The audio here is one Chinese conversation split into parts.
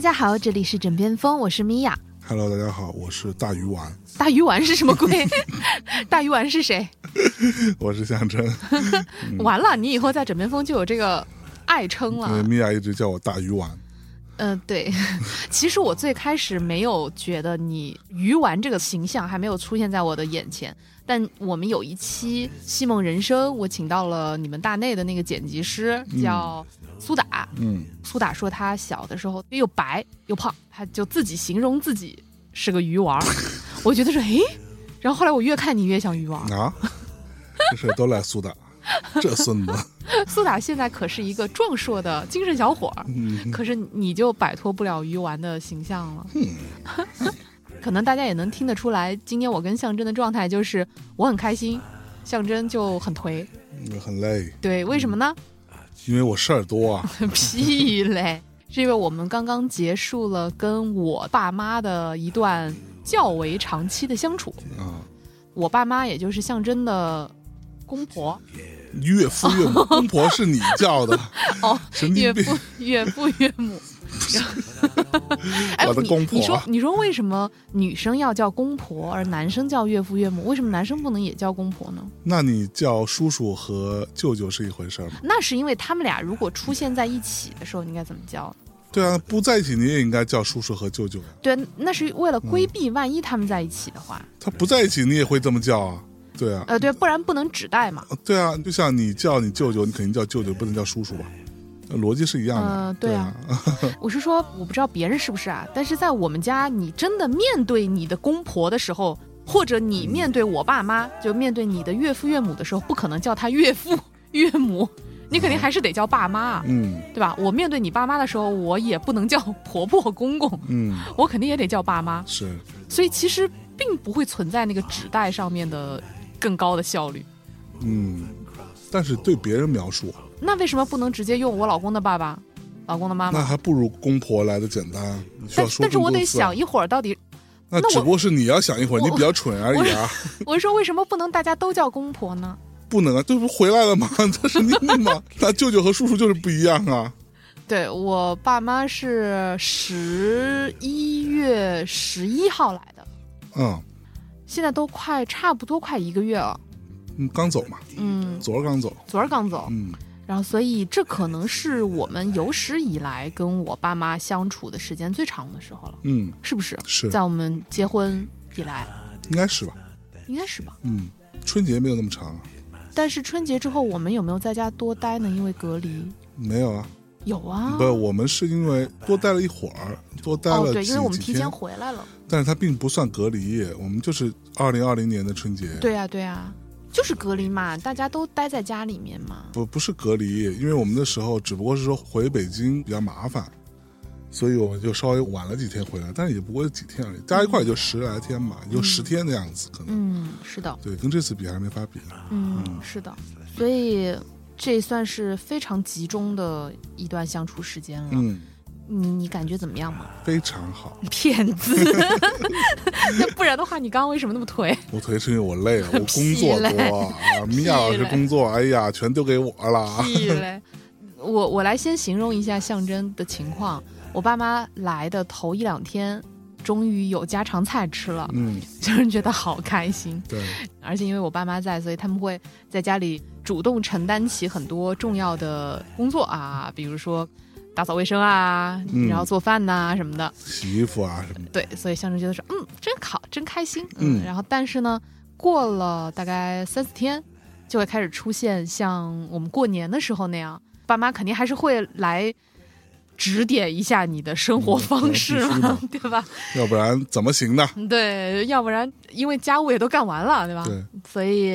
大家好，这里是枕边风，我是米娅。Hello，大家好，我是大鱼丸，大鱼丸是什么鬼？大鱼丸是谁？我是象征，完了，你以后在枕边风就有这个爱称了。米娅一直叫我大鱼丸。嗯、对。其实我最开始没有觉得你鱼丸这个形象还没有出现在我的眼前，但我们有一期《戏梦人生》，我请到了你们大内的那个剪辑师，叫苏打。嗯，苏打说他小的时候又白又胖，他就自己形容自己是个鱼丸儿。我觉得说，诶，然后后来我越看你越像鱼丸儿。啊，这事都赖苏打，这孙子。苏打现在可是一个壮硕的精神小伙儿，嗯，可是你就摆脱不了鱼丸的形象了。可能大家也能听得出来，今天我跟象征的状态就是我很开心，象征就很颓。很累，对，为什么呢？因为我事儿多啊。屁嘞！是因为我们刚刚结束了跟我爸妈的一段较为长期的相处。啊，我爸妈也就是象征的公婆岳父岳母，公婆是你叫的，哦。岳父、岳父、岳母。我的公婆你说，你说为什么女生要叫公婆，而男生叫岳父岳母？为什么男生不能也叫公婆呢？那你叫叔叔和舅舅是一回事吗？那是因为他们俩如果出现在一起的时候，你应该怎么叫？对啊，不在一起你也应该叫叔叔和舅舅呀。对，那是为了规避万一他们在一起的话，他不在一起你也会这么叫啊？对啊，呃，对，不然不能指代嘛。对啊，就像你叫你舅舅，你肯定叫舅舅，不能叫叔叔吧？呃逻辑是一样的。嗯对啊啊，我是说，我不知道别人是不是啊，但是在我们家，你真的面对你的公婆的时候，或者你面对我爸妈，就面对你的岳父岳母的时候，不可能叫他岳父岳母，你肯定还是得叫爸妈啊，嗯对吧？我面对你爸妈的时候，我也不能叫婆婆公公，嗯，我肯定也得叫爸妈，是。所以其实并不会存在那个指代上面的更高的效率。嗯，但是对别人描述，那为什么不能直接用我老公的爸爸、老公的妈妈？那还不如公婆来的简单。你需要说但但是我得想一会儿，到底那只不过是你要想一会儿，你比较蠢而已啊。我是说为什么不能大家都叫公婆呢？不能啊，这不回来了吗？这是你吗？那舅舅和叔叔就是不一样啊。对我爸妈是十一月十一号来的，嗯，现在都快差不多快一个月了。嗯刚走嘛，嗯，昨儿刚走。昨儿刚走，嗯然后所以这可能是我们有史以来跟我爸妈相处的时间最长的时候了，嗯，是不是？是，在我们结婚以来，应该是吧？应该是吧？嗯，春节没有那么长啊，但是春节之后，我们有没有在家多待呢？因为隔离没有啊。有啊。不，我们是因为多待了一会儿，多待哦，了对，几因为我们提前，回来了。但是它并不算隔离，我们就是二零二零年的春节。对啊、对啊、就是隔离嘛，大家都待在家里面嘛。不不是隔离，因为我们那时候只不过是说回北京比较麻烦，所以我们就稍微晚了几天回来，但是也不过几天而已，加一块也就十来天吧，也就十天的样子可能。嗯，是的，对，跟这次比还没法比。嗯，是的，所以这算是非常集中的一段相处时间了。嗯，你你感觉怎么样嘛？非常好。骗子，那不然的话，你刚刚为什么那么颓？我颓是因为我累了，我工 作多啊，米娅老师工作，哎呀，全丢给我了。屁嘞！我我来先形容一下象征的情况。我爸妈来的头一两天，终于有家常菜吃了，嗯，就是觉得好开心。对，而且因为我爸妈在，所以他们会在家里主动承担起很多重要的工作啊，比如说打扫卫生啊，嗯然后做饭呐、什么的。洗衣服啊什么的。对，所以象征觉得说，嗯，真好，真开心。嗯然后但是呢，过了大概三四天，就会开始出现像我们过年的时候那样，爸妈肯定还是会来。指点一下你的生活嗯方式嘛的，对吧？要不然怎么行呢？对，要不然因为家务也都干完了，对吧？对，所以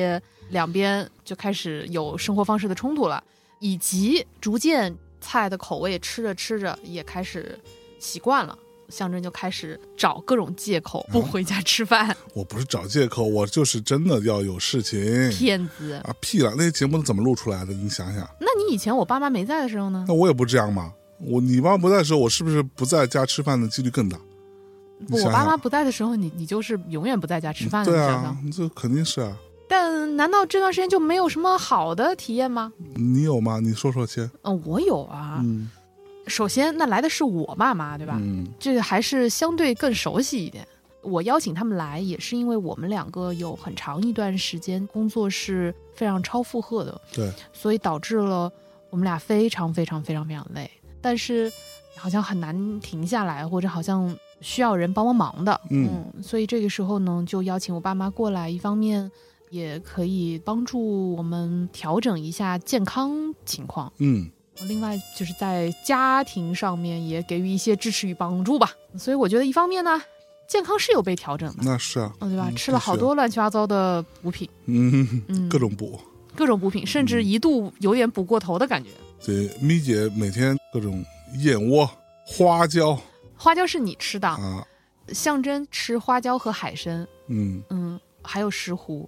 两边就开始有生活方式的冲突了，以及逐渐菜的口味吃着吃着也开始习惯了。象征就开始找各种借口不回家吃饭，我不是找借口，我就是真的要有事情。骗子。啊屁了，那些节目怎么录出来的？你想想，那你以前我爸妈没在的时候呢那？我也不这样嘛。我你妈不在的时候，我是不是不在家吃饭的几率更大？不，想想我爸妈不在的时候，你你就是永远不在家吃饭的，对啊，这肯定是啊。但难道这段时间就没有什么好的体验吗？你有吗？你说说先。嗯、我有啊，嗯首先，那来的是我爸妈，对吧？嗯这个还是相对更熟悉一点。我邀请他们来，也是因为我们两个有很长一段时间工作是非常超负荷的，对，所以导致了我们俩非常非常非常非常累，但是好像很难停下来，或者好像需要人帮帮忙的，嗯所以这个时候呢，就邀请我爸妈过来，一方面也可以帮助我们调整一下健康情况，嗯另外就是在家庭上面也给予一些支持与帮助吧。所以我觉得一方面呢，健康是有被调整的，那是啊，嗯，对吧？嗯吃了好，多乱七八糟的补品，嗯，嗯，各种补。各种补品，甚至一度有点补过头的感觉。对，咪姐每天各种燕窝、花椒花椒是你吃的，啊，象征吃花椒和海参，嗯嗯，还有石斛，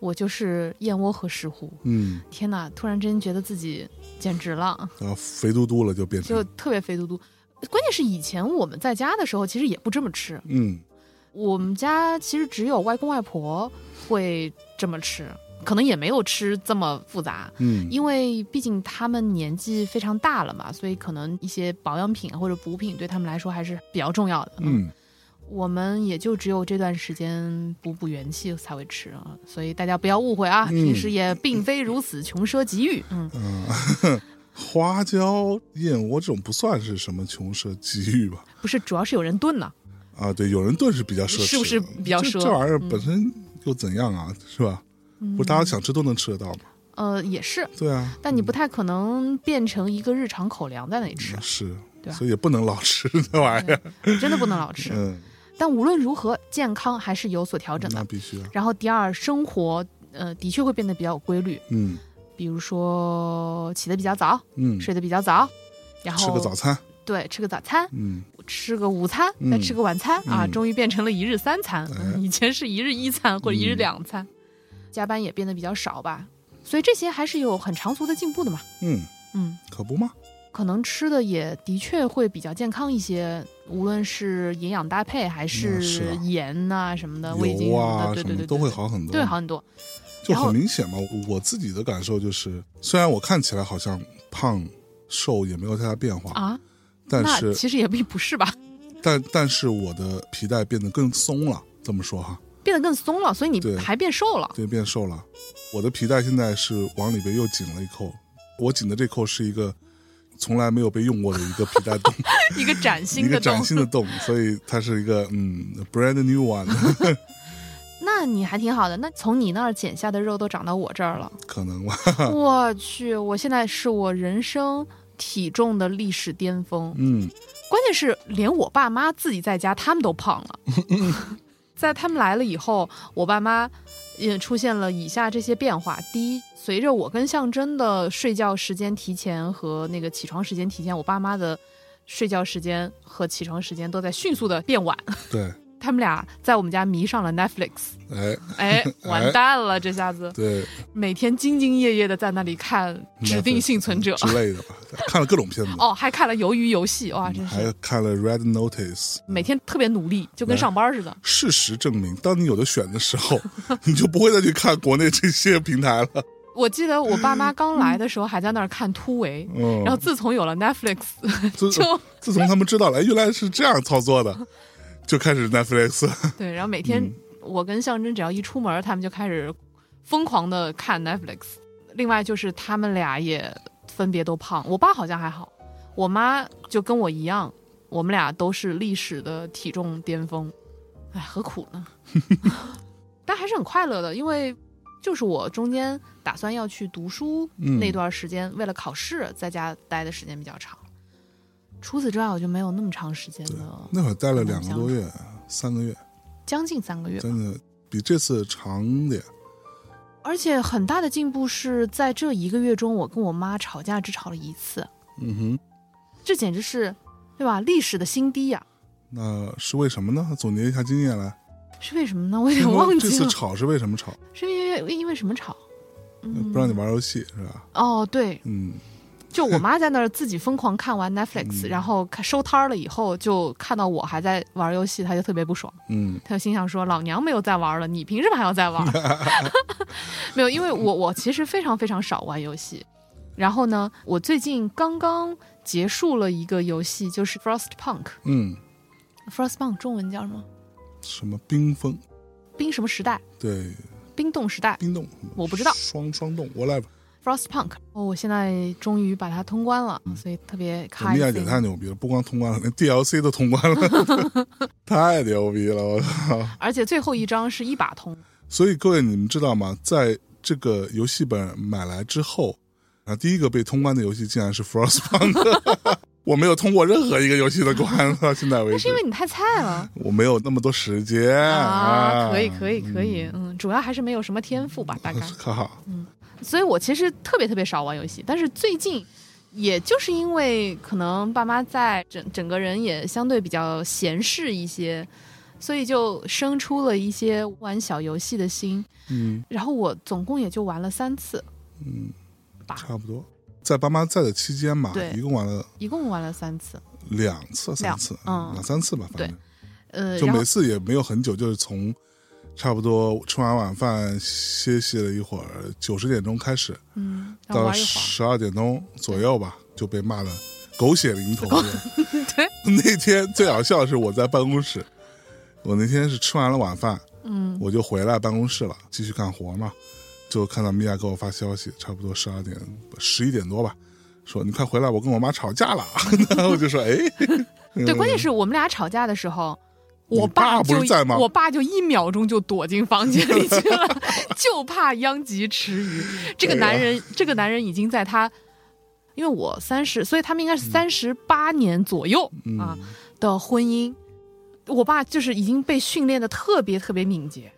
我就是燕窝和石斛。嗯，天哪，突然之间觉得自己简直了，啊肥嘟嘟了就变成，就特别肥嘟嘟。关键是以前我们在家的时候，其实也不这么吃。嗯我们家其实只有外公外婆会这么吃，可能也没有吃这么复杂，嗯因为毕竟他们年纪非常大了嘛，所以可能一些保养品或者补品对他们来说还是比较重要的。嗯，我们也就只有这段时间补补元气才会吃啊，所以大家不要误会啊，嗯平时也并非如此穷奢极欲。嗯，嗯，花椒、燕窝这种不算是什么穷奢极欲吧？不是，主要是有人炖呢。啊，对，有人炖是比较奢侈，是不是比较奢这这玩意儿嗯本身又怎样啊？是吧？不是大家想吃都能吃得到吗？呃，也是，对啊，但你不太可能变成一个日常口粮在那里吃，是，对吧所以也不能老吃这玩意儿。真的不能老吃。嗯，但无论如何，健康还是有所调整的。那必须啊。然后第二，生活呃的确会变得比较有规律，嗯。比如说起得比较早，嗯，睡得比较早，然后吃个早餐，对，吃个早餐，嗯。吃个午餐，嗯。再吃个晚餐、啊，嗯。终于变成了一日三餐。以前是一日一餐或者一日嗯。两餐，加班也变得比较少吧。所以这些还是有很长足的进步的嘛。嗯，嗯，可不吗？可能吃的也的确会比较健康一些，无论是营养搭配还是啊盐呐、什么的，味精啊什么的对对对，都会好很多，对，好很多。就很明显嘛。我我自己的感受就是，虽然我看起来好像胖瘦也没有太大变化，啊，但是其实也并不是吧，但但是我的皮带变得更松了，这么说哈，变得更松了，所以你对还变瘦了。对，变瘦了。我的皮带现在是往里边又紧了一扣，我紧的这扣是一个从来没有被用过的一个皮带洞，一个崭 一个新的洞崭，新的洞，所以它是一个嗯 brand new one，那你还挺好的。那从你那儿减下的肉都长到我这儿了，可能吧，我去，我现在是我人生体重的历史巅峰。嗯关键是连我爸妈自己在家，他们都胖了。在他们来了以后，我爸妈也出现了以下这些变化：第一，随着我跟象征的睡觉时间提前和那个起床时间提前，我爸妈的睡觉时间和起床时间都在迅速的变晚。对，他们俩在我们家迷上了 Netflix，哎。哎，完蛋了，这下子。对。每天兢兢业业的在那里看《指定幸存者》之类的吧，看了各种片子，哦，还看了《鱿鱼游戏》，哇，真是。还看了 Red Notice。每天特别努力，就跟上班似的。事实证明，当你有的选的时候，你就不会再去看国内这些平台了。我记得我爸妈刚来的时候还在那儿看突围，嗯，然后自从有了 Netflix，自就自从他们知道了，哎，原来是这样操作的，就开始 Netflix。对，然后每天嗯我跟象征只要一出门，他们就开始疯狂的看 Netflix。另外就是他们俩也分别都胖，我爸好像还好，我妈就跟我一样，我们俩都是历史的体重巅峰，哎，何苦呢？但还是很快乐的，因为就是我中间打算要去读书嗯那段时间，为了考试在家待的时间比较长。除此之外，我就没有那么长时间的，那会儿待了两个多月，三个月，将近三个月。真的比这次长点。而且很大的进步是在这一个月中，我跟我妈吵架只吵了一次，嗯哼，这简直是，对吧？历史的新低呀、那是为什么呢？总结一下经验来。是为什么呢？我有点忘记了，这次吵是为什么吵？是因为因为什么吵？嗯，不让你玩游戏是吧？哦，对，嗯，就我妈在那儿自己疯狂看完 Netflix，、嗯然后看收摊儿了以后，就看到我还在玩游戏，她就特别不爽。嗯她就心想说：“老娘没有在玩了，你凭什么还要在玩？” 没有，因为我我其实非常非常少玩游戏。然后呢，我最近刚刚结束了一个游戏，就是 Frostpunk。嗯，Frostpunk 中文叫什么？什么冰封？冰什么时代？对，冰冻时代。冰冻，我不知道双双冻，whatever。Frostpunk。哦，我现在终于把它通关了，所以特别开米娅姐太。牛逼了，不光通关了，连 DLC 都通关了，太牛逼了！我操！而且最后一章是一把通。所以各位，你们知道吗？在这个游戏本买来之后，啊，第一个被通关的游戏竟然是 Frostpunk。我没有通过任何一个游戏的关，到现在为止那是因，为你太菜了我没有那么多时间啊！可以，可以，可以，嗯，主要还是没有什么天赋吧，大概。哈哈，所以我其实特别特别少玩游戏，但是最近，也就是因为可能爸妈在，整整个人也相对比较闲适一些，所以就生出了一些玩小游戏的心。嗯然后我总共也就玩了三次，嗯，差不多。在爸妈在的期间嘛，对一共玩了一共玩了三次。两次、三两次，嗯两三次吧，反正呃，就每次也没有很久，就是从差不多吃完晚饭歇息了一会儿，九十点钟开始，嗯，到。十二点钟左右吧，就被骂的狗血淋头。对，那天最好笑的是我在办公室，我那天是吃完了晚饭，嗯，我就回来办公室了，继续干活嘛，就看到米娅给我发消息，差不多十二点十一点多吧，说你快回来，我跟我妈吵架了。然后我就说，哎，对，关键是我们俩吵架的时候。我爸不就是在吗我爸就一秒钟就躲进房间里去了，就怕殃及池鱼。这个男人，这个男人已经在他，因为我三十，所以他们应该是三十八年左右、啊嗯，的婚姻。我爸就是已经被训练的特别特别敏捷，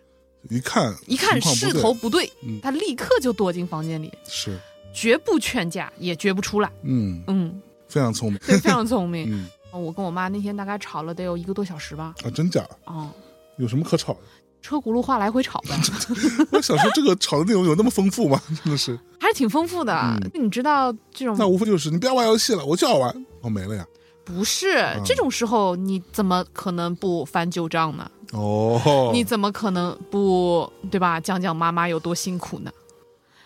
一看一看势头不对，嗯他立刻就躲进房间里，是，绝不劝架，也绝不出来。嗯，嗯，非常聪明，对，非常聪明。嗯我跟我妈那天大概吵了得有一个多小时吧。啊，真假啊？哦，有什么可吵的？车轱辘话来回吵的，我想说，这个吵的内容有那么丰富吗？真的是，还是挺丰富的。嗯你知道这种那无非就是你不要玩游戏了，我就要玩，哦，没了呀。不是、这种时候，你怎么可能不翻旧账呢？哦，你怎么可能不对吧？讲讲妈妈有多辛苦呢？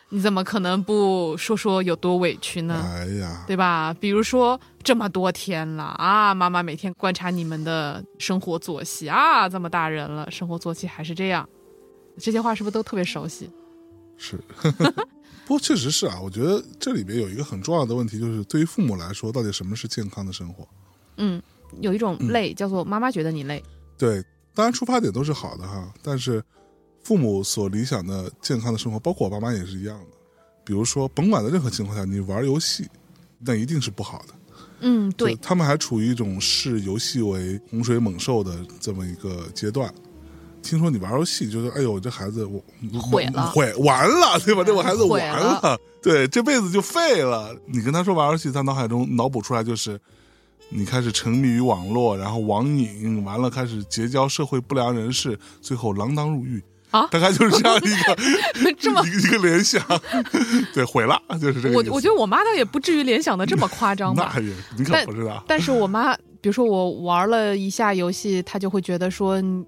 你怎么可能不说说有多委屈呢？哎呀，对吧？比如说这么多天了啊，妈妈每天观察你们的生活作息啊，这么大人了，生活作息还是这样，这些话是不是都特别熟悉？是。不过确实是啊，我觉得这里边有一个很重要的问题，就是对于父母来说，到底什么是健康的生活？嗯，有一种累叫做妈妈觉得你累，对，当然出发点都是好的哈，但是父母所理想的健康的生活，包括我爸妈也是一样的。比如说，甭管在任何情况下，你玩游戏，那一定是不好的。嗯，对，他们还处于一种视游戏为洪水猛兽的这么一个阶段。听说你玩游戏，就是哎呦，这孩子我毁了毁完了，对吧？这我孩子毁完了对，这辈子就废了。你跟他说玩游戏，他脑海中脑补出来就是你开始沉迷于网络，然后网瘾，完了开始结交社会不良人士，最后锒铛入狱。啊大概就是这样一个 这么一个一个联想，对，毁了，就是这个。我我觉得我妈倒也不至于联想的这么夸张吧 那。也你可但不知道，但是我妈，比如说我玩了一下游戏，她就会觉得说你，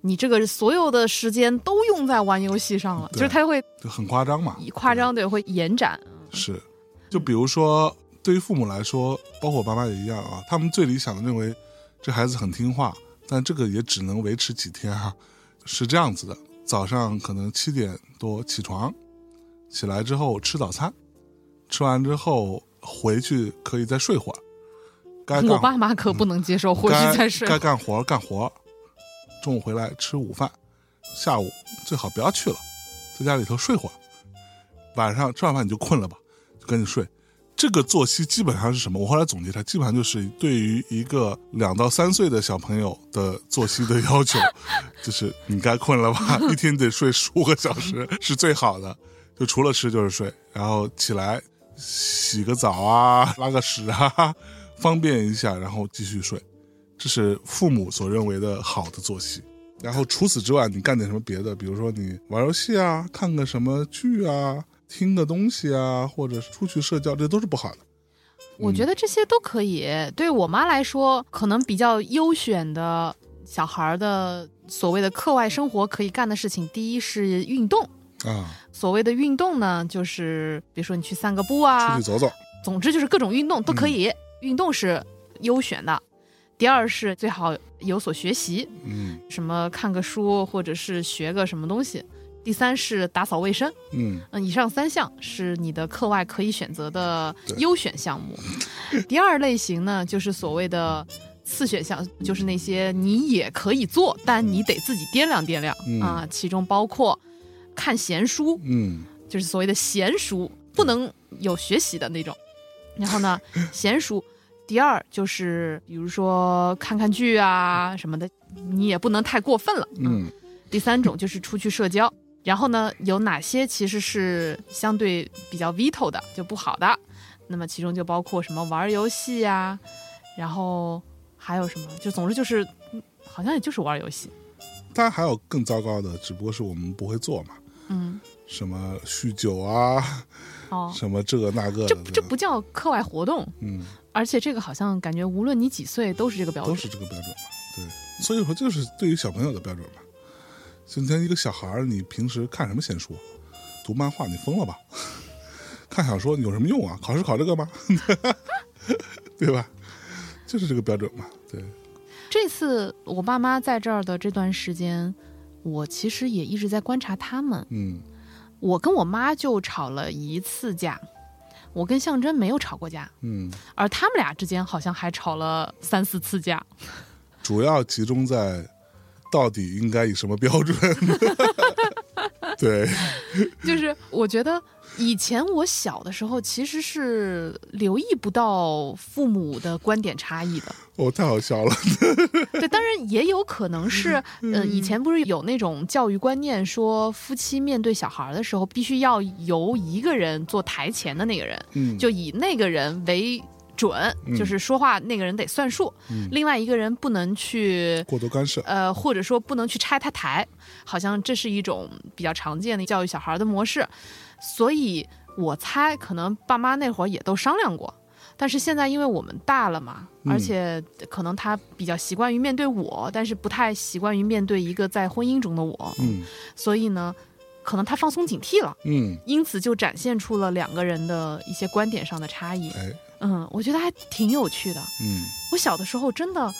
你这个所有的时间都用在玩游戏上了，就是她会就很夸张嘛，以夸张对会延展。是，就比如说，对于父母来说，包括我爸妈也一样啊，他们最理想的认为这孩子很听话，但这个也只能维持几天哈、是这样子的：早上可能七点多起床，起来之后吃早餐，吃完之后回去可以再睡会儿，该干我爸妈可不能接受回去再睡。该干活干活，中午回来吃午饭，下午最好不要去了，在家里头睡会儿，晚上吃完饭你就困了吧，就赶紧睡。这个作息基本上是什么？我后来总结它，基本上就是对于一个两到三岁的小朋友的作息的要求，就是你该困了吧，一天得睡十五个小时是最好的，就除了吃就是睡，然后起来洗个澡啊，拉个屎啊，方便一下，然后继续睡。这是父母所认为的好的作息。然后除此之外，你干点什么别的，比如说你玩游戏啊，看个什么剧啊，听个东西啊，或者是出去社交，这都是不好的。我觉得这些都可以。对我妈来说，可能比较优选的小孩儿的所谓的课外生活可以干的事情，第一是运动。啊，所谓的运动呢，就是比如说你去散个步啊出啊去，走走，总之就是各种运动都可以。运动是优选的，第二是最好有所学习，嗯什么看个书或者是学个什么东西。第三是打扫卫生，嗯嗯，以上三项是你的课外可以选择的优选项目。第二类型呢，就是所谓的次选项，就是那些你也可以做，但你得自己掂量掂量、嗯啊。其中包括看闲书，嗯就是所谓的闲书，不能有学习的那种。然后呢，闲书。第二就是，比如说看看剧啊什么的，你也不能太过分了。嗯第三种就是出去社交。然后呢，有哪些其实是相对比较 veto 的，就不好的？那么其中就包括什么玩游戏呀、然后还有什么？就总之就是，嗯好像也就是玩游戏。当然还有更糟糕的，只不过是我们不会做嘛，嗯，什么酗酒啊，哦，什么这个那个的，这这不叫课外活动，嗯，而且这个好像感觉无论你几岁都是这个标准。都是这个标准嘛，对，所以说就是对于小朋友的标准嘛。今天一个小孩儿，你平时看什么闲书？读漫画，你疯了吧？看小说有什么用啊？考试考这个吗？对吧？就是这个标准嘛，对，这次我爸妈在这儿的这段时间，我其实也一直在观察他们。嗯我跟我妈就吵了一次架，我跟象征没有吵过架，嗯，而他们俩之间好像还吵了三四次架。主要集中在到底应该以什么标准？对，就是我觉得以前我小的时候其实是留意不到父母的观点差异的。哦，太好笑了，对，当然也有可能是，呃，以前不是有那种教育观念，说夫妻面对小孩的时候，必须要由一个人做台前的那个人，嗯，就以那个人为准，嗯。就是说话那个人得算数，嗯。另外一个人不能去。过多干涉，呃，或者说不能去拆他台，好像这是一种比较常见的教育小孩的模式，所以我猜可能爸妈那会儿也都商量过，但是现在因为我们大了嘛，嗯。而且可能他比较习惯于面对我，但是不太习惯于面对一个在婚姻中的我，嗯。所以呢，可能他放松警惕了，嗯，因此就展现出了两个人的一些观点上的差异。哎，嗯，我觉得还挺有趣的。嗯我小的时候真的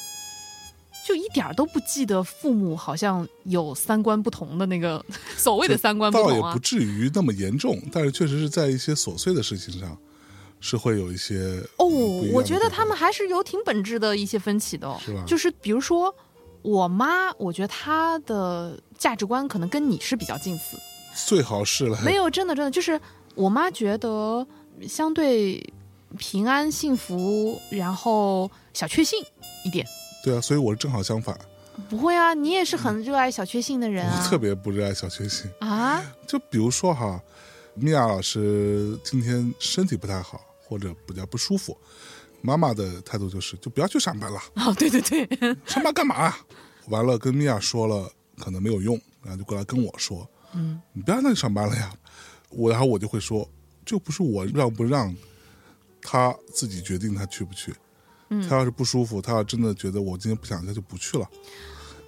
就一点儿都不记得父母好像有三观不同的那个 所谓的三观不同啊倒也不。至于那么严重，但是确实是在一些琐碎的事情上，是会有一些哦我觉得他们还是有挺本质的一些分歧的、哦，是吧就是比如说我妈，我觉得她的价值观可能跟你是比较近似。最好是了，没有，真的真的就是我妈觉得相对平安幸福，然后小确幸一点。对啊，所以我是正好相反，不会啊，你也是很热爱小确幸的人啊。我特别不热爱小确幸。啊，就比如说哈，米娅老师今天身体不太好，或者比较不舒服，妈妈的态度就是就不要去上班了，哦，对对对，上班干嘛啊？完了跟米娅说了，可能没有用，然后就过来跟我说，嗯，你不要那去上班了呀。我然后我就会说，这不是我让不让他自己决定他去不去。嗯他要是不舒服，他要真的觉得我今天不想，他就不去了。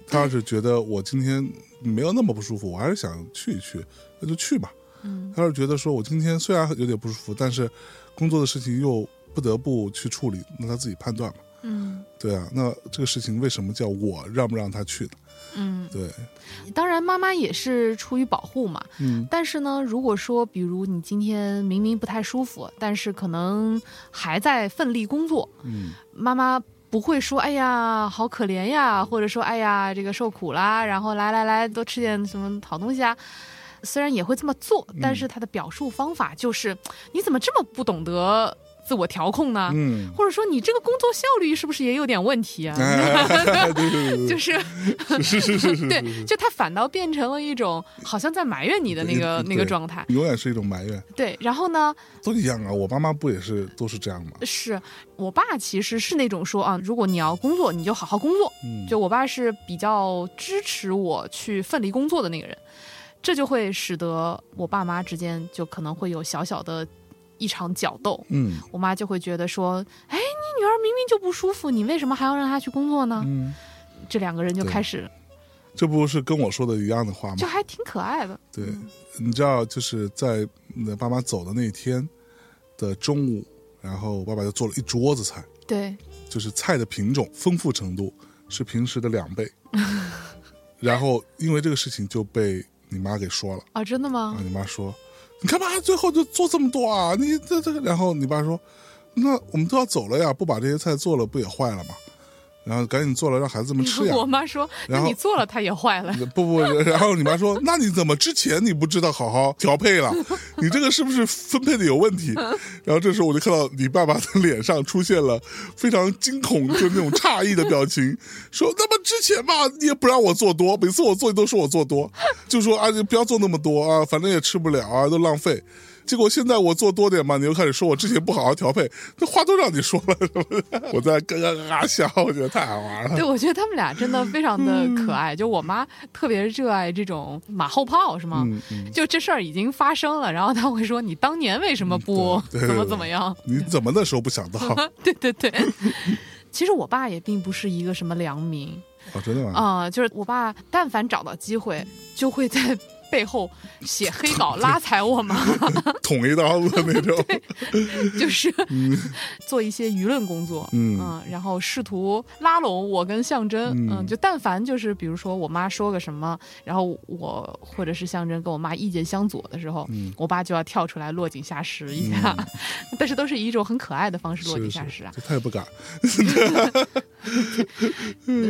他要是觉得我今天没有那么不舒服，我还是想去一去，那就去吧。嗯他要是觉得说我今天虽然有点不舒服，但是工作的事情又不得不去处理，那他自己判断嘛。嗯对啊，那这个事情为什么叫我让不让他去呢？嗯，对，当然妈妈也是出于保护嘛。嗯但是呢，如果说比如你今天明明不太舒服，但是可能还在奋力工作，嗯妈妈不会说“哎呀，好可怜呀”，或者说“哎呀，这个受苦啦”，然后来来来，多吃点什么好东西啊。虽然也会这么做，但是他的表述方法就是：你怎么这么不懂得自我调控呢？嗯，或者说你这个工作效率是不是也有点问题啊？就是是是是是，对，就他反倒变成了一种好像在埋怨你的那个那个状态。永远是一种埋怨，对，然后呢，都一样啊。我爸妈不也是都是这样吗？是我爸其实是那种说啊，如果你要工作，你就好好工作。嗯，就我爸是比较支持我去奋力工作的那个人，这就会使得我爸妈之间就可能会有小小的一场角斗。嗯我妈就会觉得说，哎，你女儿明明就不舒服，你为什么还要让她去工作呢？嗯，这两个人就开始，这不是跟我说的一样的话吗？就还挺可爱的。对，你知道，就是在你的爸妈走的那一天的中午，然后我爸爸就做了一桌子菜，对，就是菜的品种丰富程度是平时的两倍。然后因为这个事情就被你妈给说了啊，真的吗啊！？你妈说：“你干嘛最后就做这么多啊？你这这个。”然后你爸说：“那我们都要走了呀，不把这些菜做了不也坏了吗？”然后赶紧做了让孩子们吃呀。我妈说，那你做了，它也坏了。不不，然后你妈说：“ 那你怎么之前你不知道好好调配了？你这个是不是分配的有问题？”然后这时候我就看到你爸爸的脸上出现了非常惊恐，就那种诧异的表情，说：“那么之前吧，你也不让我做多，每次我做你都说我做多，就说啊，你不要做那么多啊，反正也吃不了啊，都浪费。”结果现在我做多点嘛，你又开始说我之前不好好调配，那话都让你说了，是不是？我在咯咯咯咯笑，我觉得太好玩了。对，我觉得他们俩真的 非常的可爱。就我妈特别热爱这种马后炮，是吗？嗯嗯，就这事儿已经发生了，然后她会说：“你当年为什么不怎么怎么样你怎么那时候不想到？？” 对对对。其实我爸也并不是一个什么良民哦，真的吗？啊、就是我爸但凡找到机会，就会在背后写黑稿拉踩我吗，捅一刀子那种。就是做一些舆论工作，嗯。然后试图拉拢我跟象征，嗯。嗯，就但凡就是比如说我妈说个什么，然后我或者是象征跟我妈意见相左的时候，嗯。我爸就要跳出来落井下石一下，但是都是以一种很可爱的方式落井下石啊，是，他也不敢。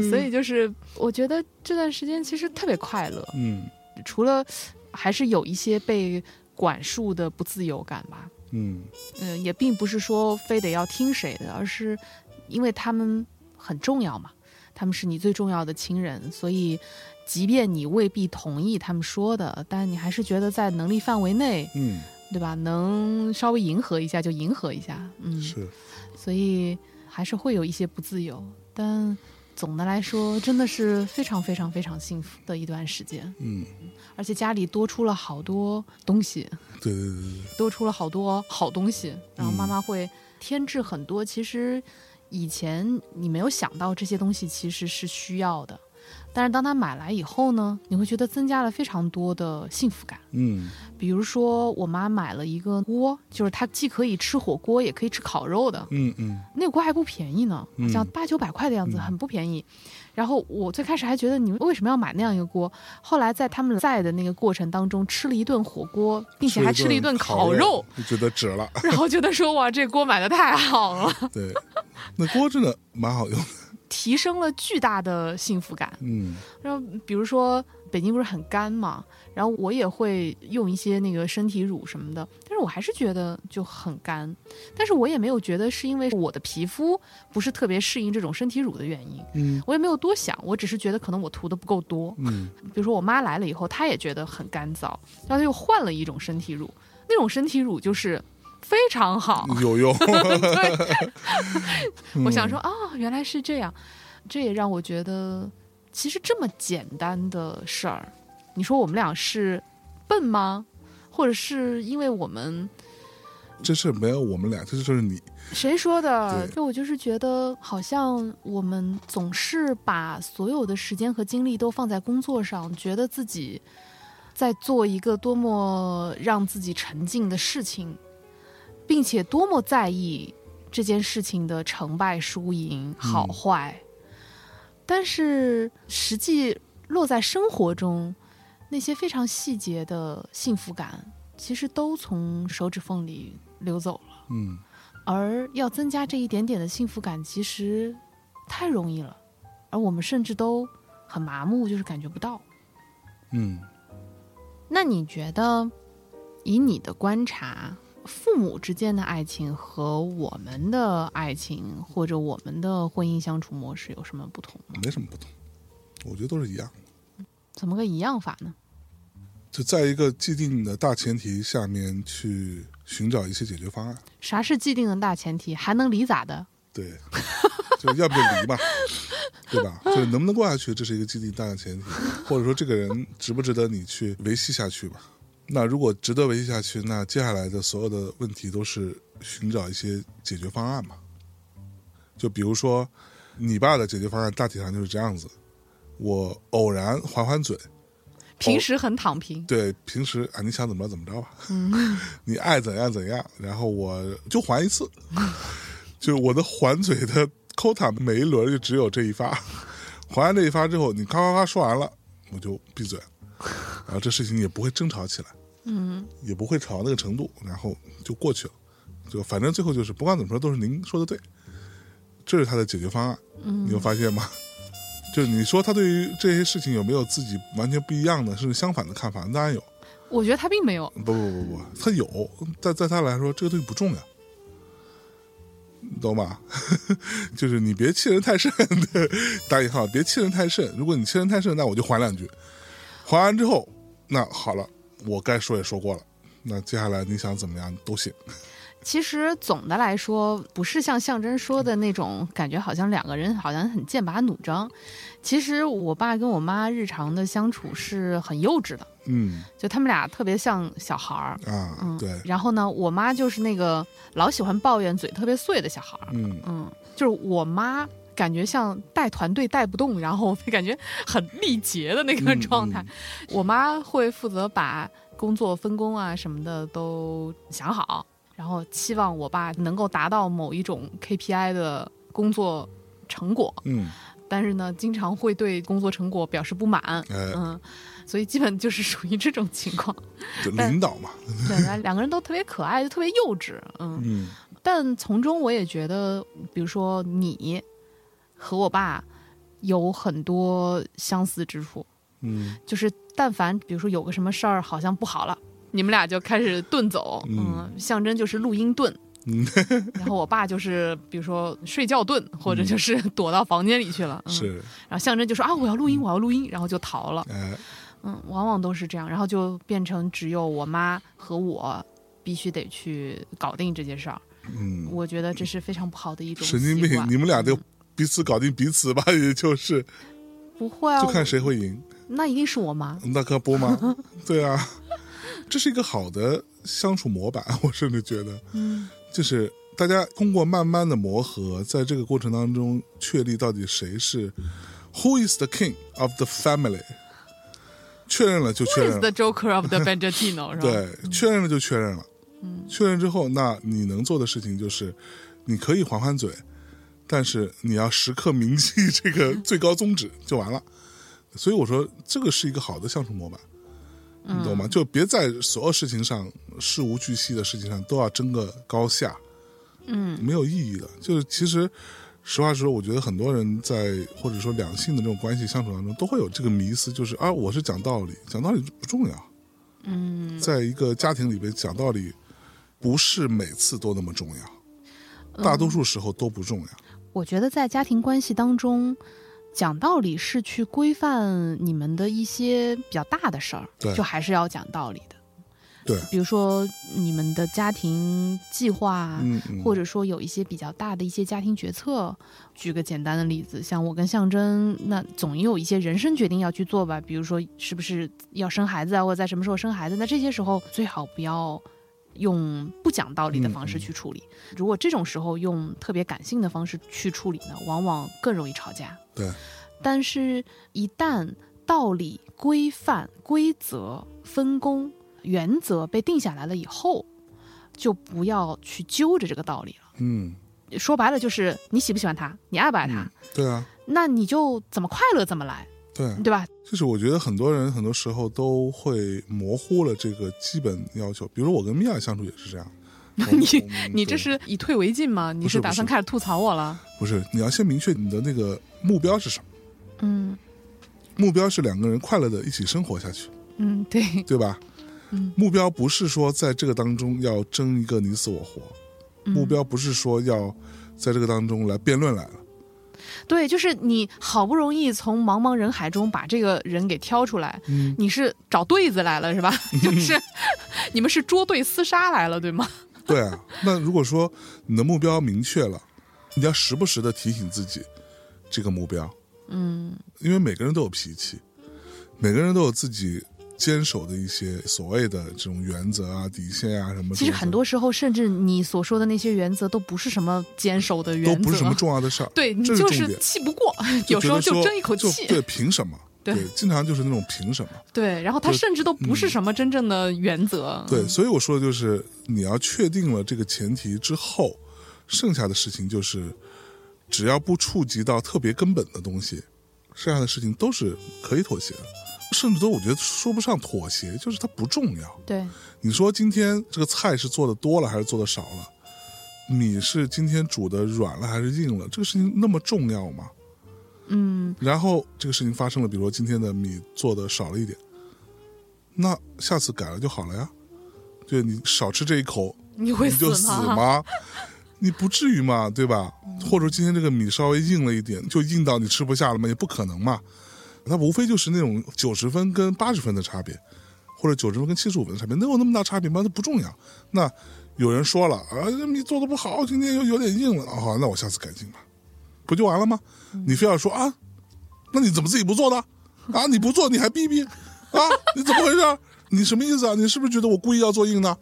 所以就是我觉得这段时间其实特别快乐，嗯除了还是有一些被管束的不自由感吧，嗯。嗯，也并不是说非得要听谁的，而是因为他们很重要嘛，他们是你最重要的亲人，所以即便你未必同意他们说的，但你还是觉得在能力范围内，嗯，对吧？能稍微迎合一下就迎合一下，嗯，是，所以还是会有一些不自由，但总的来说，真的是非常非常非常幸福的一段时间，嗯，而且家里多出了好多东西，对对对对。多出了好多好东西，然后妈妈会添置很多。其实以前你没有想到这些东西其实是需要的，但是当他买来以后呢，你会觉得增加了非常多的幸福感。嗯比如说，我妈买了一个锅，就是它既可以吃火锅，也可以吃烤肉的。嗯嗯那个锅还不便宜呢，好像嗯八九百块的样子，嗯很不便宜。然后我最开始还觉得你们为什么要买那样一个锅？后来在他们在的那个过程当中，吃了一顿火锅，并且还吃了一顿烤肉，，就觉得值了。然后觉得说哇，这锅买的太好了，对，那锅真的蛮好用的。提升了巨大的幸福感。嗯然后比如说北京不是很干嘛，然后我也会用一些那个身体乳什么的，但是我还是觉得就很干。但是我也没有觉得是因为我的皮肤不是特别适应这种身体乳的原因，嗯我也没有多想，我只是觉得可能我涂的不够多。嗯比如说我妈来了以后，她也觉得很干燥，然后她又换了一种身体乳，那种身体乳就是非常好。有用。我想说，哦，原来是这样，这也让我觉得，其实这么简单的事儿，你说我们俩是笨吗？或者是因为我们这事没有我们俩，这就是你。谁说的？就我就是觉得，好像我们总是把所有的时间和精力都放在工作上，觉得自己在做一个多么让自己沉浸的事情，并且多么在意这件事情的成败输赢、好坏。但是实际落在生活中，那些非常细节的幸福感，其实都从手指缝里流走了。嗯而要增加这一点点的幸福感，其实太容易了，而我们甚至都很麻木，就是感觉不到。嗯那你觉得，以你的观察，父母之间的爱情和我们的爱情或者我们的婚姻相处模式有什么不同吗？没什么不同，我觉得都是一样的。怎么个一样法呢？就在一个既定的大前提下面去寻找一些解决方案。啥是既定的大前提？还能离咋的？对，就要不就离吧，对吧？就是能不能过下去，这是一个既定大的前提，或者说这个人值不值得你去维系下去吧？那如果值得维系下去，那接下来的所有的问题都是寻找一些解决方案嘛。就比如说，你爸的解决方案大体上就是这样子：我偶然还还嘴，平时很躺平，对，平时啊，你想怎么着怎么着吧，你爱怎样怎样，然后我就还一次，就是我的还嘴的 quota 每一轮就只有这一发，还完这一发之后，你咔咔咔说完了，我就闭嘴，然后这事情也不会争吵起来，嗯，也不会吵到那个程度，然后就过去了，就反正最后就是不管怎么说都是您说的对，这是他的解决方案，嗯你有发现吗？就是你说他对于这些事情有没有自己完全不一样的，甚至相反的看法？当然有，我觉得他并没有。不不不不，他有，在在他来说，这个东西不重要，你懂吧？就是你别欺人太甚，打引号，别欺人太甚。如果你欺人太甚，那我就还两句，还完之后，那好了，我该说也说过了，那接下来你想怎么样都行。其实总的来说，不是像象征说的那种感觉，好像两个人好像很剑拔弩张。其实我爸跟我妈日常的相处是很幼稚的，嗯就他们俩特别像小孩儿。啊，嗯，对，然后呢，我妈就是那个老喜欢抱怨、嘴特别碎的小孩儿。嗯嗯，就是我妈感觉像带团队带不动，然后感觉很力竭的那个嗯状态。我妈会负责把工作分工啊什么的都想好，然后期望我爸能够达到某一种 KPI 的工作成果。嗯，但是呢，经常会对工作成果表示不满。哎，嗯，所以基本就是属于这种情况。就但领导嘛，对，两两个人都特别可爱，就特别幼稚。嗯，嗯但从中我也觉得，比如说你和我爸有很多相似之处，嗯就是但凡比如说有个什么事儿好像不好了，你们俩就开始遁走，嗯嗯，象征就是录音遁。嗯，然后我爸就是，比如说睡觉遁，或者就是躲到房间里去了。嗯、，是，然后象征就说啊，我要录音，我要录音，然后就逃了。哎，嗯，往往都是这样，然后就变成只有我妈和我必须得去搞定这件事儿。嗯，我觉得这是非常不好的一种神经病，你们俩就嗯彼此搞定彼此吧，也就是不会啊，就看谁会赢。那一定是我妈。那可不吗？对啊，这是一个好的相处模板，我甚至觉得，嗯就是大家通过慢慢的磨合，在这个过程当中确立到底谁是 Who is the king of the family，确认了就确 Who 认 is 了 the Joker of the Benjatino？是吧？对，确认了就确认了。嗯确认之后，那你能做的事情就是，你可以还还嘴，但是你要时刻铭记这个 最高宗旨就完了。所以我说，这个是一个好的相处模板，你懂吗？嗯就别在所有事情上事无巨细的事情上都要争个高下，嗯没有意义的。就是其实。实话实说，我觉得很多人在或者说两性的这种关系相处当中，都会有这个迷思，就是啊，我是讲道理，讲道理不重要。嗯，在一个家庭里边讲道理，不是每次都那么重要，嗯大多数时候都不重要。我觉得在家庭关系当中，讲道理是去规范你们的一些比较大的事儿对，就还是要讲道理的。对，比如说你们的家庭计划啊，嗯嗯，或者说有一些比较大的一些家庭决策，举个简单的例子，像我跟象征，那总有一些人生决定要去做吧，比如说是不是要生孩子啊，或者在什么时候生孩子，那这些时候最好不要用不讲道理的方式去处理。如果这种时候用特别感性的方式去处理呢，往往更容易吵架。对，但是，一旦道理、规范、规则、分工、原则被定下来了以后，就不要去揪着这个道理了。嗯，说白了就是你喜不喜欢他，你爱不爱他，嗯对啊，那你就怎么快乐怎么来，对啊，对吧？就是我觉得很多人很多时候都会模糊了这个基本要求。比如我跟米娅相处也是这样。你你这是以退为进吗？你是打算开始吐槽我了？不是你要先明确你的那个目标是什么？嗯目标是两个人快乐的一起生活下去，嗯，对，对吧？嗯目标不是说在这个当中要争一个你死我活，嗯目标不是说要在这个当中来辩论来了。对，就是你好不容易从茫茫人海中把这个人给挑出来，嗯，你是找对子来了是吧？就是你们是捉对厮杀来了，对吗？对啊。那如果说你的目标明确了，你要时不时的提醒自己这个目标，嗯因为每个人都有脾气，每个人都有自己坚守的一些所谓的这种原则啊、底线啊什么。其实很多时候，甚至你所说的那些原则都不是什么坚守的原则，都不是什么重要的事儿。对你就是气不过，有时候就争一口气，对，凭什么？对经常就是那种凭什么？对然后他甚至都不是什么真正的原则，对，所以我说的就是你要确定了这个前提之后，剩下的事情就是，只要不触及到特别根本的东西，剩下的事情都是可以妥协的，甚至都我觉得说不上妥协，就是它不重要。对，你说今天这个菜是做的多了还是做的少了？米是今天煮的软了还是硬了？这个事情那么重要吗？嗯，然后这个事情发生了，比如说今天的米做的少了一点，那下次改了就好了呀。对你少吃这一口，你会死吗？吗？你不至于嘛，对吧？或者说今天这个米稍微硬了一点，就硬到你吃不下了吗？也不可能嘛。它无非就是那种九十分跟八十分的差别，或者九十分跟七十五分的差别，能有那么大差别吗？那不重要。那有人说了啊，你做的不好，今天又有点硬了，啊好，那我下次改进吧，不就完了吗？你非要说啊，那你怎么自己不做的啊？你不做你还逼逼啊？你怎么回事？你什么意思啊？你是不是觉得我故意要做硬的？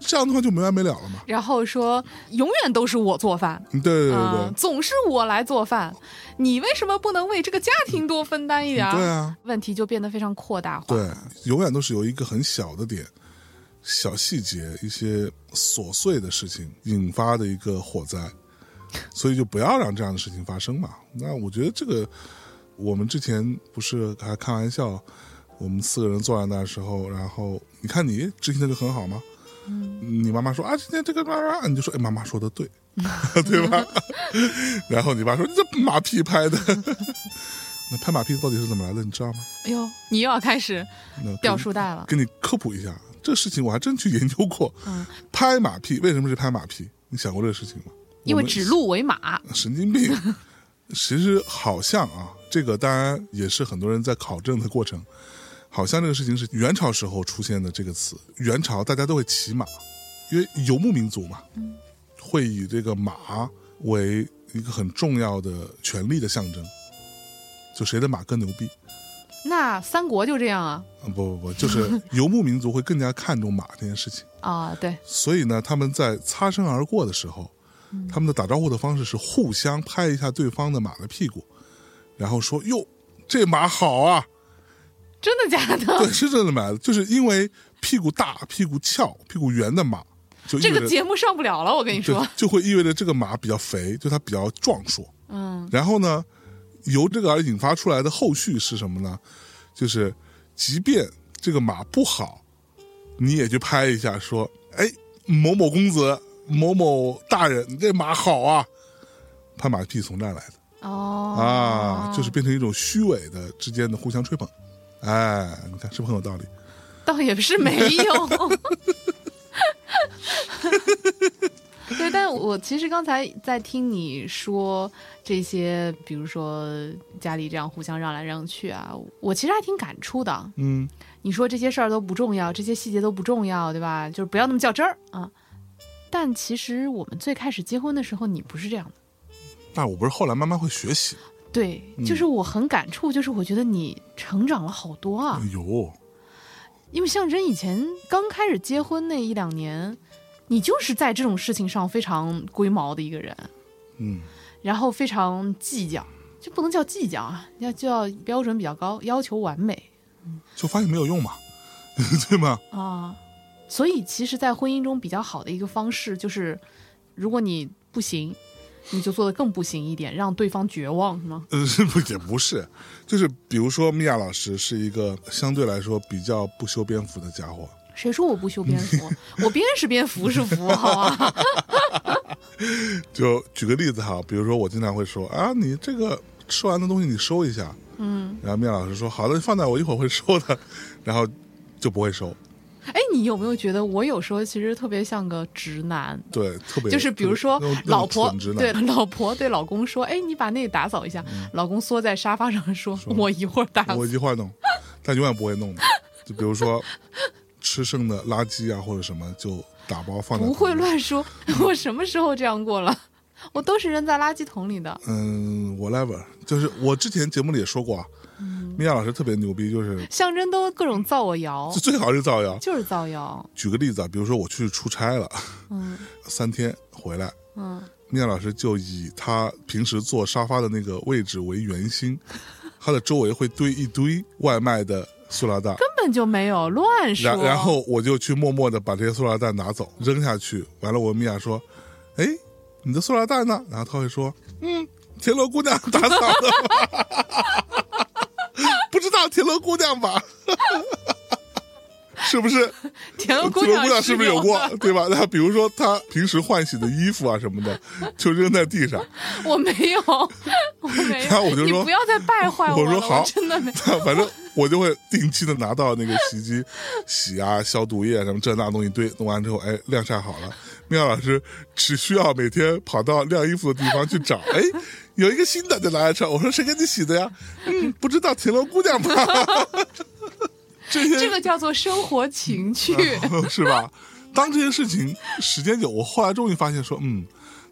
这样的话就没完没了了嘛。然后说永远都是我做饭，对对对总是我来做饭，你为什么不能为这个家庭多分担一点儿？对啊，问题就变得非常扩大化。对，永远都是由一个很小的点、小细节、一些琐碎的事情引发的一个火灾，所以就不要让这样的事情发生嘛。那我觉得这个，我们之前不是还开玩笑，我们四个人坐在那时候，然后你看你执行的就很好吗？嗯，你妈妈说啊，今天这个啊，你就说哎，妈妈说的对，对吧？然后你爸说你这马屁拍的，那拍马屁到底是怎么来的？你知道吗？哎呦，你又要开始那掉书袋了。给你科普一下，这事情我还真去研究过。嗯，拍马屁为什么是拍马屁？你想过这个事情吗？因为指鹿为马，神经病。其实好像啊，这个当然也是很多人在考证的过程。好像这个事情是元朝时候出现的这个词。元朝大家都会骑马，因为游牧民族嘛，会以这个马为一个很重要的权力的象征，就谁的马更牛逼。那三国就这样啊啊，不不不，就是游牧民族会更加看重马这件事情。啊，对，所以呢，他们在擦身而过的时候，他们的打招呼的方式是互相拍一下对方的马的屁股，然后说：“哟，这马好啊真的假！”的？对，是真的买的，就是因为屁股大、屁股翘、屁股圆的马，就这个节目上不了了，我跟你说。就会意味着这个马比较肥，就它比较壮硕。嗯，然后呢，由这个而引发出来的后续是什么呢？就是即便这个马不好，你也去拍一下，说：“哎，某某公子、某某大人，这马好啊！”拍马屁从这儿来的哦啊，就是变成一种虚伪的之间的互相吹捧。哎，你看是不是很有道理？倒也不是没有。对，但我其实刚才在听你说这些，比如说家里这样互相让来让去啊，我其实还挺感触的。嗯，你说这些事儿都不重要，这些细节都不重要，对吧？就是不要那么较真儿啊。但其实我们最开始结婚的时候，你不是这样的。那我不是后来慢慢会学习吗？对，就是我很感触，就是我觉得你成长了好多啊。哎呦，因为像人以前刚开始结婚那一两年，你就是在这种事情上非常龟毛的一个人，嗯，然后非常计较，就不能叫计较啊，要就要标准比较高，要求完美就发现没有用嘛，对吗？啊。所以其实，在婚姻中比较好的一个方式就是，如果你不行，你就做的更不行一点，让对方绝望，是吗？呃，是 不也不是，就是比如说米娅老师是一个相对来说比较不修边幅的家伙，谁说我不修边幅？我边是边，幅是幅，好吧？就举个例子哈，比如说我经常会说啊，你这个吃完的东西你收一下，嗯，然后米娅老师说好的，放在我一会儿会收的，然后就不会收，哎，你有没有觉得我有时候其实特别像个直男？对，特别就是比如说老婆对老婆对老公说：“哎，你把那个打扫一下。老公缩在沙发上说：“我一会儿打扫。我一会儿弄，但永远不会弄的，就比如说吃剩的垃圾啊或者什么就打包放在不会乱说，我什么时候这样过了？我都是扔在垃圾桶里的。嗯，whatever，就是我之前节目里也说过啊，嗯米娅老师特别牛逼，就是象征都各种造我谣就，最好是造谣。就是造谣。举个例子啊，比如说我去出差了，嗯三天回来，嗯，米娅老师就以他平时坐沙发的那个位置为圆心，他的周围会堆一堆外卖的塑料袋，根本就没有乱说。然然后我就去默默的把这些塑料袋拿走扔下去，完了我米娅说：“哎，你的塑料袋呢？”然后他会说：“嗯，田螺姑娘打扫的。” 田螺姑娘吧？是不是？田螺姑田螺姑娘是是不是有过？对吧？那比如说她平时换洗的衣服啊什么的，就扔在地上。我没有，我没然后有。我就说你不要再败坏了，我说好真的没。反正我就会定期的拿到那个洗衣机洗啊、消毒液啊什么这那东西堆，弄完之后，哎，晾晒好了。妙老师只需要每天跑到晾衣服的地方去找，哎，有一个新的就拿来穿。我说谁给你洗的呀？嗯，不知道田螺姑娘吗？这些这个叫做生活情趣。是吧？当这些事情时间久，我后来终于发现说，嗯，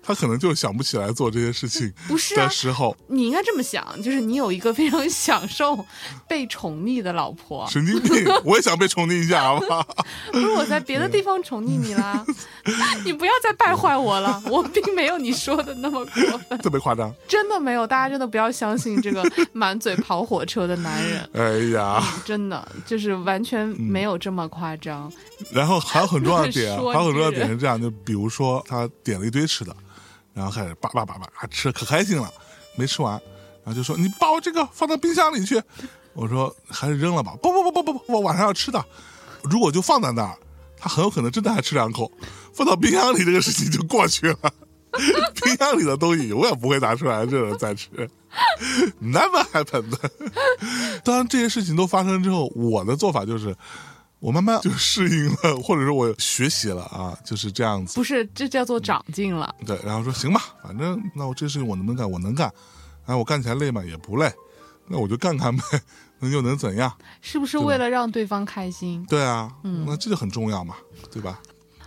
他可能就想不起来做这些事情不是啊的时候，你应该这么想，就是你有一个非常享受被宠溺的老婆，神经病！我也想被宠溺一下，好不好？不是我在别的地方宠溺你啦，你不要再败坏我了，我并没有你说的那么过分，特别夸张。真的没有，大家真的不要相信这个满嘴跑火车的男人，哎呀，真的就是完全没有这么夸张。然后还有很重要的 点，还有很重要的点是这样，就比如说他点了一堆吃的，然后开始叭叭叭叭吃，可开心了，没吃完，然后就说你把我这个放到冰箱里去。我说还是扔了吧，不不不不不不，我晚上要吃的。如果就放在那儿，他很有可能真的还吃两口，放到冰箱里这个事情就过去了。冰箱里的东西永远不会拿出来热了再吃，never happened。当这些事情都发生之后，我的做法就是，我慢慢就适应了，或者说我学习了啊，就是这样子。不是，这叫做长进了。对，然后说行吧，反正那我这事情我能不能干？我能干。哎，我干起来累吗？也不累。那我就干干呗，那又能怎样？是不是为了让对方开心？对啊，嗯那这就很重要嘛，对吧？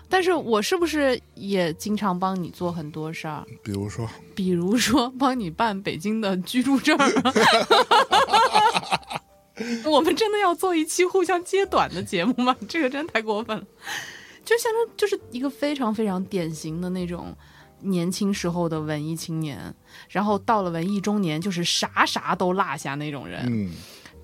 但是我是不是也经常帮你做很多事儿？比如说，比如说帮你办北京的居住证儿。我们真的要做一期互相揭短的节目吗？这个真的太过分了。就相当就是一个非常非常典型的那种年轻时候的文艺青年，然后到了文艺中年，就是啥啥都落下那种人。嗯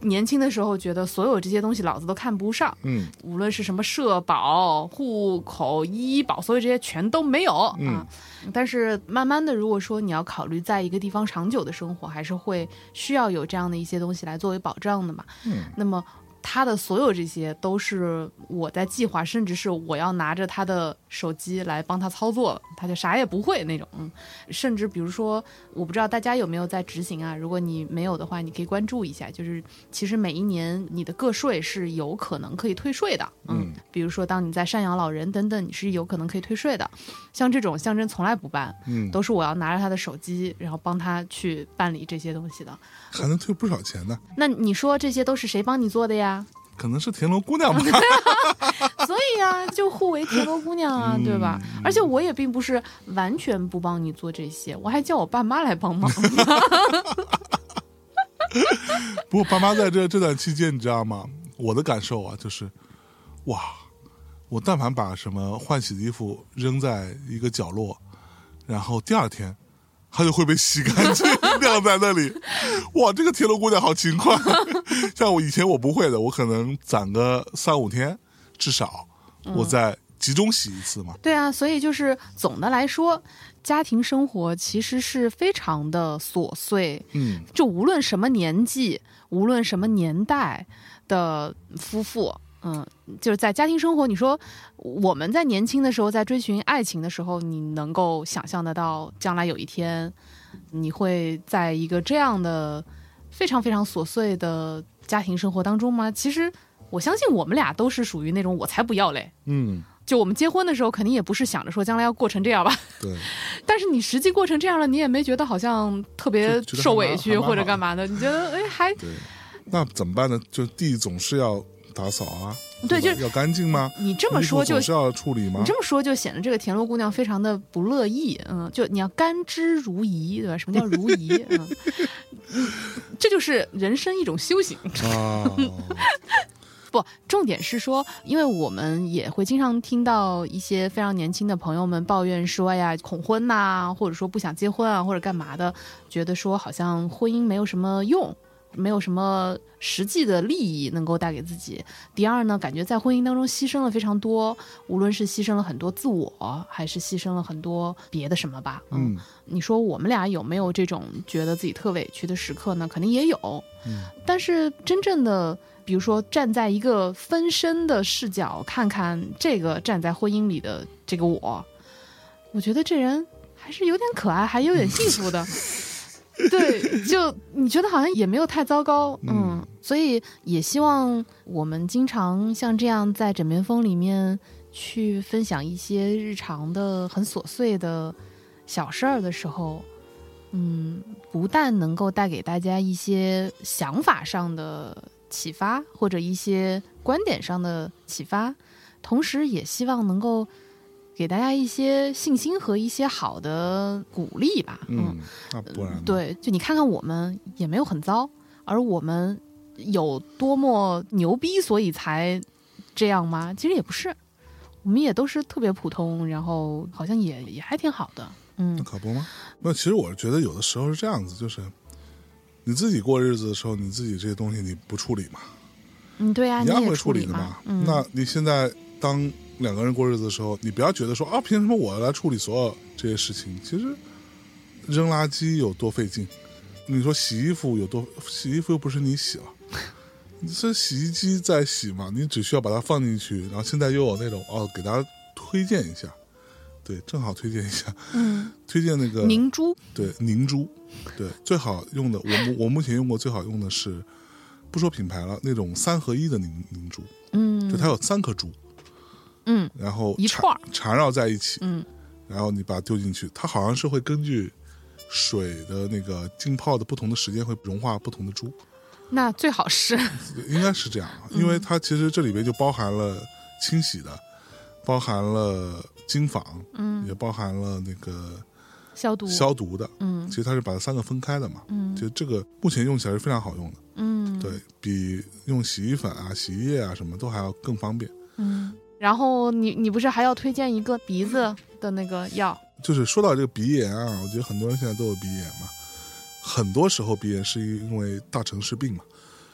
年轻的时候觉得所有这些东西老子都看不上，嗯无论是什么社保、户口、医保，所有这些全都没有、嗯啊。但是慢慢的，如果说你要考虑在一个地方长久的生活，还是会需要有这样的一些东西来作为保障的嘛。嗯那么他的所有这些都是我在计划，甚至是我要拿着他的手机来帮他操作，他就啥也不会那种。嗯，甚至比如说，我不知道大家有没有在执行啊？如果你没有的话，你可以关注一下。就是其实每一年你的个税是有可能可以退税的。嗯，比如说当你在赡养老人等等，你是有可能可以退税的。像这种象征从来不办，嗯，都是我要拿着他的手机，然后帮他去办理这些东西的。还能退不少钱呢。那你说这些都是谁帮你做的呀？可能是田螺姑娘吧。所以啊、就互为田螺姑娘啊，嗯对吧？而且我也并不是完全不帮你做这些，我还叫我爸妈来帮忙。不过爸妈在这这段期间，你知道吗？我的感受啊，就是，哇，我但凡把什么换洗的衣服扔在一个角落，然后第二天它就会被洗干净，晾在那里。哇，这个田螺姑娘好勤快。像我以前我不会的，我可能攒个三五天，至少我再集中洗一次嘛。对啊，所以就是总的来说，家庭生活其实是非常的琐碎，嗯就无论什么年纪，无论什么年代的夫妇，嗯，就是在家庭生活，你说我们在年轻的时候在追寻爱情的时候，你能够想象得到将来有一天你会在一个这样的非常非常琐碎的家庭生活当中吗？其实我相信我们俩都是属于那种我才不要嘞。嗯，就我们结婚的时候，肯定也不是想着说将来要过成这样吧，对，但是你实际过成这样了，你也没觉得好像特别受委屈或者干嘛的，你觉得哎还对，那怎么办呢？就地总是要打扫啊，对就是要干净吗？你这么说就是要处理吗你？这么说就显得这个田螺姑娘非常的不乐意，嗯，就你要甘之如饴，对吧？什么叫如饴？嗯，嗯 这就是人生一种修行。啊，不，重点是说，因为我们也会经常听到一些非常年轻的朋友们抱怨说呀，恐婚呐、或者说不想结婚啊，或者干嘛的，觉得说好像婚姻没有什么用。没有什么实际的利益能够带给自己。第二呢，感觉在婚姻当中牺牲了非常多，无论是牺牲了很多自我，还是牺牲了很多别的什么吧。嗯，你说我们俩有没有这种觉得自己特委屈的时刻呢？肯定也有。嗯，但是真正的，比如说站在一个分身的视角看看这个站在婚姻里的这个我，我觉得这人还是有点可爱，还有点幸福的。对，就你觉得好像也没有太糟糕，嗯，所以也希望我们经常像这样在枕边风里面去分享一些日常的很琐碎的小事儿的时候，嗯，不但能够带给大家一些想法上的启发，或者一些观点上的启发，同时也希望能够给大家一些信心和一些好的鼓励吧。嗯，那不然，对，就你看看我们也没有很糟，而我们有多么牛逼，所以才这样吗？其实也不是，我们也都是特别普通，然后好像也也还挺好的。嗯那可不吗？那其实我觉得有的时候是这样子，就是你自己过日子的时候，你自己这些东西你不处理嘛，嗯，对啊，你也一样会处理理的嘛。嗯，那你现在当两个人过日子的时候，你不要觉得说啊，凭什么我来处理所有这些事情？其实扔垃圾有多费劲？你说洗衣服有多？洗衣服又不是你洗了，你是洗衣机在洗嘛，你只需要把它放进去。然后现在又有那种哦，给大家推荐一下，对，正好推荐一下，嗯，推荐那个凝珠，对凝珠，对，最好用的，我目我目前用过最好用的是，不说品牌了，那种三合一的凝凝珠，嗯，就它有三颗珠，嗯。然后缠一串缠绕在一起，嗯。然后你把它丢进去，它好像是会根据水的那个浸泡的不同的时间会融化不同的珠，那最好是，应该是这样，因为它其实这里边就包含了清洗的，包含了金纺，嗯，也包含了那个消毒，消毒的，嗯。其实它是把它三个分开的嘛，嗯。就这个目前用起来是非常好用的。嗯，对比用洗衣粉啊、洗衣液啊什么都还要更方便。嗯。然后你你不是还要推荐一个鼻子的那个药？就是说到这个鼻炎啊，我觉得很多人现在都有鼻炎嘛，很多时候鼻炎是因为大城市病嘛，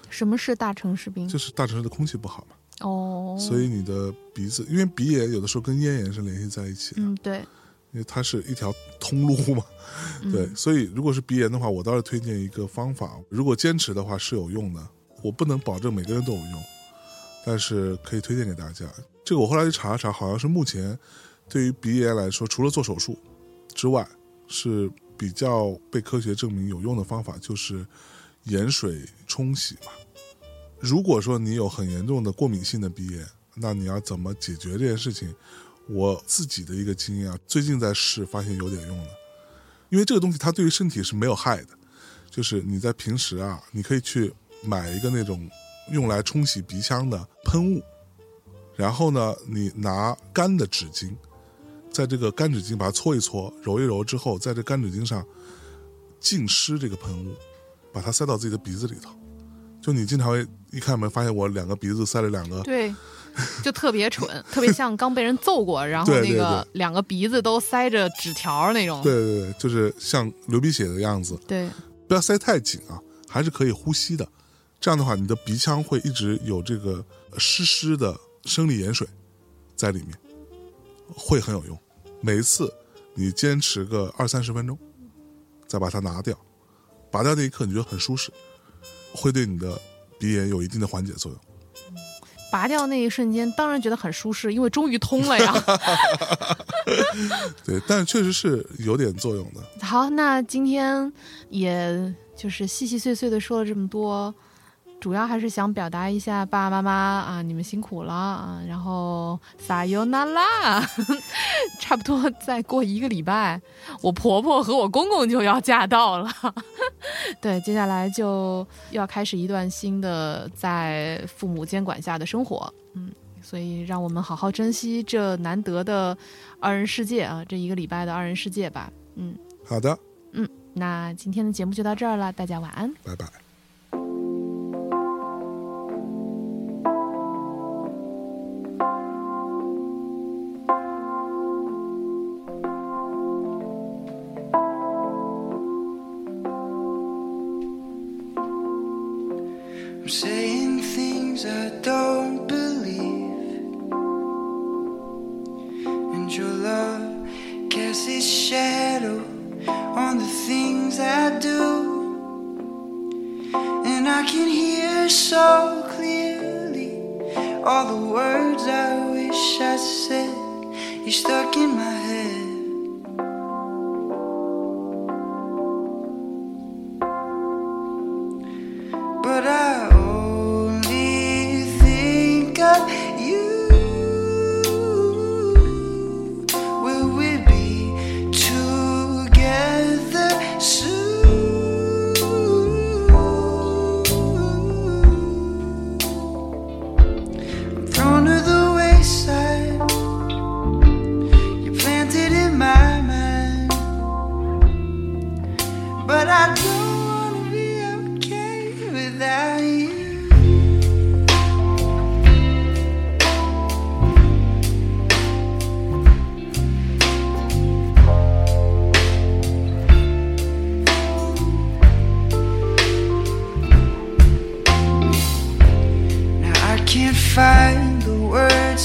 什么是大城市病？就是大城市的空气不好嘛，哦，所以你的鼻子，因为鼻炎有的时候跟咽炎是联系在一起的，嗯，对，因为它是一条通路嘛，嗯对，所以如果是鼻炎的话，我倒是推荐一个方法，如果坚持的话是有用的，我不能保证每个人都有用，但是可以推荐给大家。这个我后来去查了查，好像是目前对于鼻炎来说，除了做手术之外，是比较被科学证明有用的方法，就是盐水冲洗嘛。如果说你有很严重的过敏性的鼻炎，那你要怎么解决这件事情？我自己的一个经验啊，最近在试，发现有点用的。因为这个东西它对于身体是没有害的，就是你在平时啊，你可以去买一个那种用来冲洗鼻腔的喷雾，然后呢，你拿干的纸巾，在这个干纸巾把它搓一搓、揉一揉之后，在这干纸巾上浸湿这个喷雾，把它塞到自己的鼻子里头。就你经常会一开门发现我两个鼻子塞了两个对，就特别蠢，特别像刚被人揍过，然后那个两个鼻子都塞着纸条那种。对对对，就是像流鼻血的样子，对，不要塞太紧啊，还是可以呼吸的。这样的话，你的鼻腔会一直有这个呃湿湿的生理盐水在里面，会很有用。每一次你坚持个二三十分钟，再把它拿掉，拔掉那一刻你觉得很舒适，会对你的鼻炎有一定的缓解作用。拔掉那一瞬间，当然觉得很舒适，因为终于通了呀。对，但确实是有点作用的。好，那今天也就是细细碎碎的说了这么多，主要还是想表达一下爸爸妈妈啊，你们辛苦了啊，然后撒尤那拉，差不多再过一个礼拜，我婆婆和我公公就要驾到了，对，接下来就又要开始一段新的在父母监管下的生活，嗯。所以，让我们好好珍惜这难得的二人世界啊，这一个礼拜的二人世界吧。嗯，好的，嗯那今天的节目就到这儿了，大家晚安。拜拜。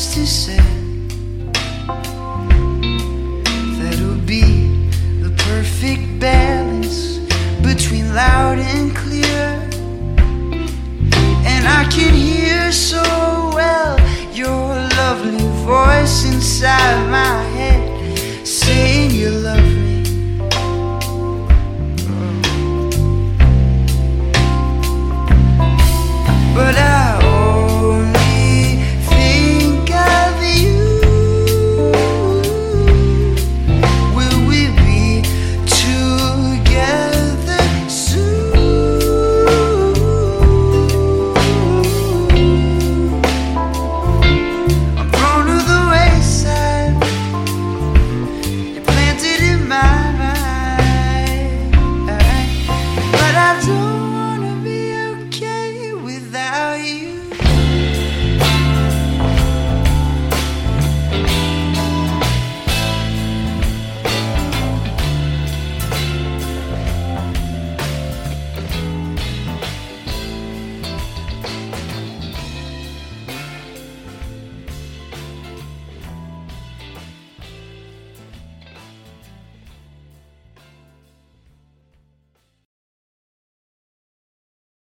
To say